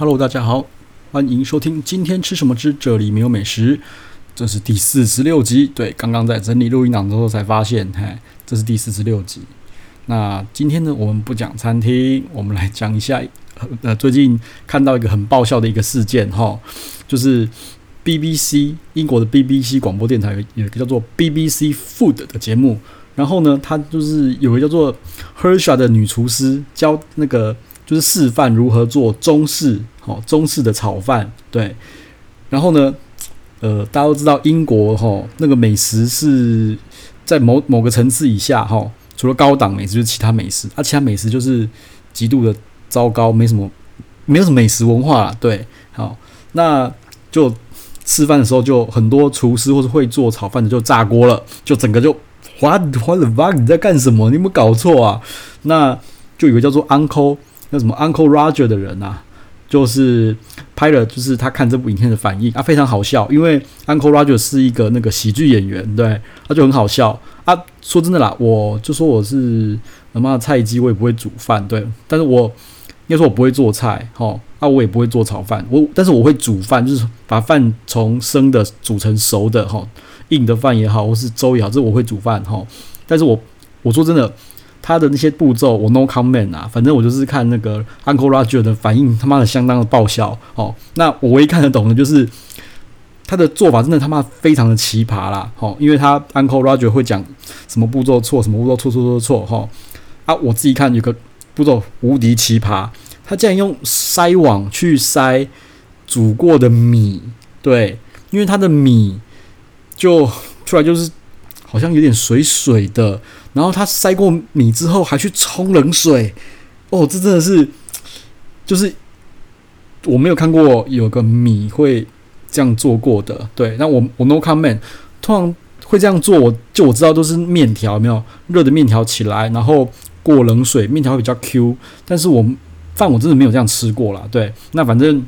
Hello，大家好，欢迎收听今天吃什么之这里没有美食，这是第四十六集。对，刚刚在整理录音档之后才发现，嘿，这是第四十六集。那今天呢，我们不讲餐厅，我们来讲一下，呃，最近看到一个很爆笑的一个事件，哈，就是 BBC 英国的 BBC 广播电台有一个叫做 BBC Food 的节目，然后呢，它就是有一个叫做 Hersha 的女厨师教那个。就是示范如何做中式，好中式的炒饭，对。然后呢，呃，大家都知道英国哈那个美食是在某某个层次以下哈，除了高档美食就是其他美食，啊，其他美食就是极度的糟糕，没什么，没有什么美食文化，对。好，那就吃饭的时候就很多厨师或是会做炒饭的就炸锅了，就整个就哇哇的哇你在干什么？你有没有搞错啊？那就有个叫做 Uncle。那什么 Uncle Roger 的人啊，就是拍了，就是他看这部影片的反应啊，非常好笑。因为 Uncle Roger 是一个那个喜剧演员，对，他就很好笑啊。说真的啦，我就说我是他妈菜鸡，我也不会煮饭，对。但是我应该说我不会做菜，齁，啊，我也不会做炒饭，我但是我会煮饭，就是把饭从生的煮成熟的，齁，硬的饭也好，或是粥也好，这我会煮饭，齁。但是我我说真的。他的那些步骤我 no comment 啊，反正我就是看那个 Uncle Roger 的反应，他妈的相当的爆笑哦。那我唯一看得懂的就是他的做法真的他妈非常的奇葩啦，哦，因为他 Uncle Roger 会讲什么步骤错，什么步骤错错错错哈啊，我自己看有个步骤无敌奇葩，他竟然用筛网去筛煮过的米，对，因为他的米就出来就是。好像有点水水的，然后他筛过米之后还去冲冷水，哦，这真的是，就是我没有看过有个米会这样做过的。对，那我我 no comment，通常会这样做，我就我知道都是面条，没有热的面条起来，然后过冷水，面条会比较 Q。但是我饭我真的没有这样吃过啦。对，那反正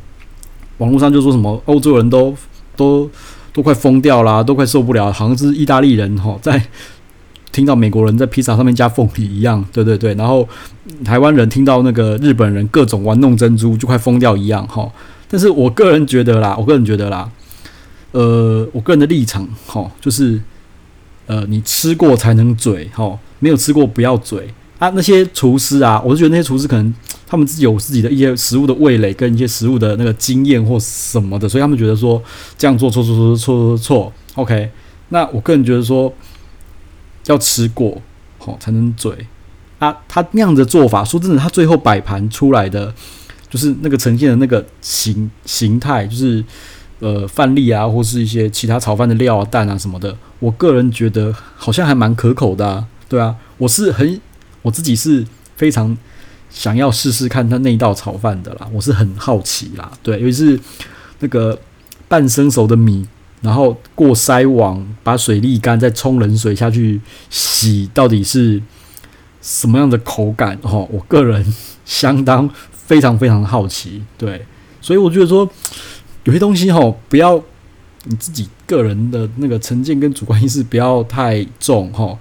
网络上就说什么欧洲人都都。都快疯掉啦，都快受不了，好像是意大利人齁，在 听到美国人在披萨上面加凤梨一样，对对对。然后台湾人听到那个日本人各种玩弄珍珠，就快疯掉一样齁。但是我个人觉得啦，我个人觉得啦，呃，我个人的立场哈，就是呃，你吃过才能嘴哈，没有吃过不要嘴啊。那些厨师啊，我是觉得那些厨师可能。他们自己有自己的一些食物的味蕾跟一些食物的那个经验或什么的，所以他们觉得说这样做错错错错错错。OK，那我个人觉得说要吃过好才能嘴啊。他那样的做法，说真的，他最后摆盘出来的就是那个呈现的那个形形态，就是呃饭粒啊，或是一些其他炒饭的料啊、蛋啊什么的。我个人觉得好像还蛮可口的，对啊，我是很我自己是非常。想要试试看他那一道炒饭的啦，我是很好奇啦，对，尤其是那个半生熟的米，然后过筛网，把水沥干，再冲冷水下去洗，到底是什么样的口感？哦，我个人相当非常非常的好奇，对，所以我觉得说有些东西吼，不要你自己个人的那个成见跟主观意识不要太重吼，要。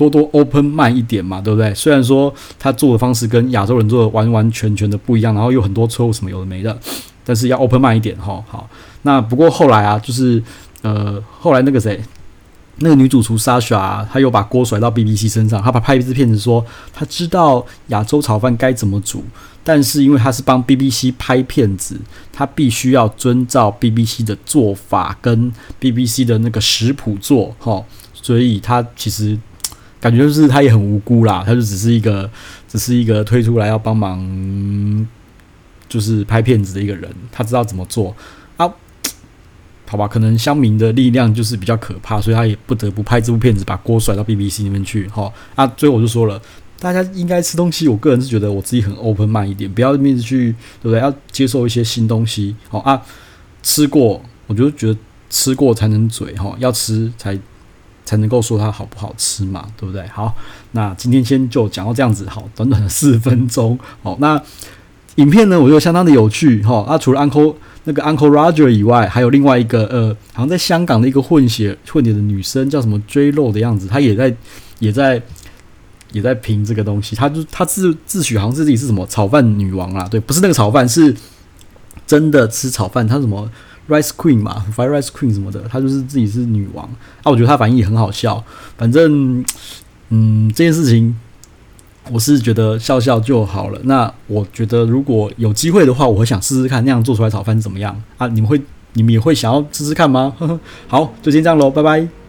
多多 open 慢一点嘛，对不对？虽然说他做的方式跟亚洲人做的完完全全的不一样，然后有很多错误什么有的没的，但是要 open 慢一点哈。好，那不过后来啊，就是呃，后来那个谁，那个女主厨 Sasha 啊，她又把锅甩到 BBC 身上，她把拍一支片子说，她知道亚洲炒饭该怎么煮，但是因为她是帮 BBC 拍片子，她必须要遵照 BBC 的做法跟 BBC 的那个食谱做哈，所以她其实。感觉就是他也很无辜啦，他就只是一个，只是一个推出来要帮忙，就是拍片子的一个人，他知道怎么做啊？好吧，可能乡民的力量就是比较可怕，所以他也不得不拍这部片子，把锅甩到 BBC 那边去。哈啊，最后我就说了，大家应该吃东西，我个人是觉得我自己很 open mind 一点，不要面子去，对不对？要接受一些新东西。好啊，吃过，我就觉得吃过才能嘴哈，要吃才。才能够说它好不好吃嘛，对不对？好，那今天先就讲到这样子，好，短短的四分钟，好，那影片呢，我觉得相当的有趣，哈，啊，除了 Uncle 那个 Uncle Roger 以外，还有另外一个，呃，好像在香港的一个混血混血的女生，叫什么 J Lo 的样子，她也在也在也在评这个东西，她就她自自诩好像自己是什么炒饭女王啦，对，不是那个炒饭，是真的吃炒饭，她什么 Rice Queen 嘛，fire Rice Queen 什么的，她就是自己是女王啊。我觉得她反应也很好笑。反正，嗯，这件事情我是觉得笑笑就好了。那我觉得如果有机会的话，我会想试试看那样做出来炒饭怎么样啊？你们会，你们也会想要试试看吗？呵呵，好，就先这样喽，拜拜。